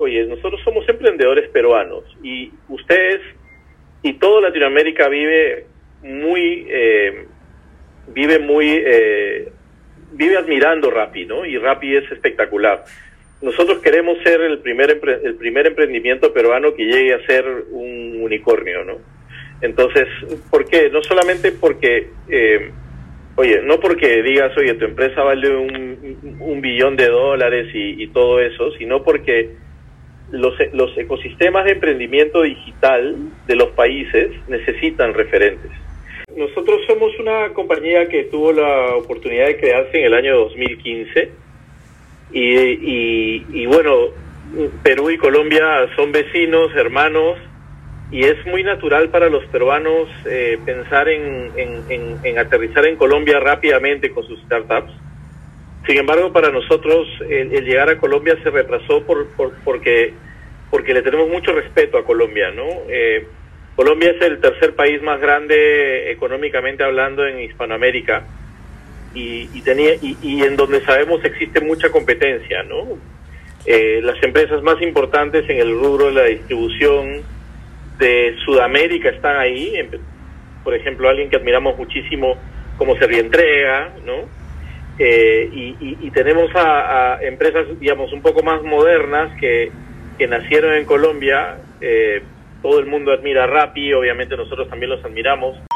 Oye, nosotros somos emprendedores peruanos y ustedes y toda Latinoamérica vive muy, eh, vive muy, eh, vive admirando Rappi, ¿no? Y Rappi es espectacular. Nosotros queremos ser el primer, el primer emprendimiento peruano que llegue a ser un unicornio, ¿no? Entonces, ¿por qué? No solamente porque, eh, oye, no porque digas, oye, tu empresa vale un, un billón de dólares y, y todo eso, sino porque los, los ecosistemas de emprendimiento digital de los países necesitan referentes. Nosotros somos una compañía que tuvo la oportunidad de crearse en el año 2015 y, y, y bueno, Perú y Colombia son vecinos, hermanos, y es muy natural para los peruanos eh, pensar en, en, en, en, aterrizar en Colombia rápidamente con sus startups. Sin embargo, para nosotros el, llegar a Colombia se retrasó por, por, porque, porque le tenemos mucho respeto a Colombia, ¿no? Eh, Colombia es el tercer país más grande económicamente hablando en Hispanoamérica y, y tenía y, y, en donde sabemos existe mucha competencia, ¿no? Eh, las empresas más importantes en el rubro de la distribución de Sudamérica están ahí, por ejemplo, alguien que admiramos muchísimo como Servientrega, ¿no? Eh, y, y, tenemos a, a, empresas, digamos, un poco más modernas que, que nacieron en Colombia. Eh, todo el mundo admira a Rappi, obviamente nosotros también los admiramos.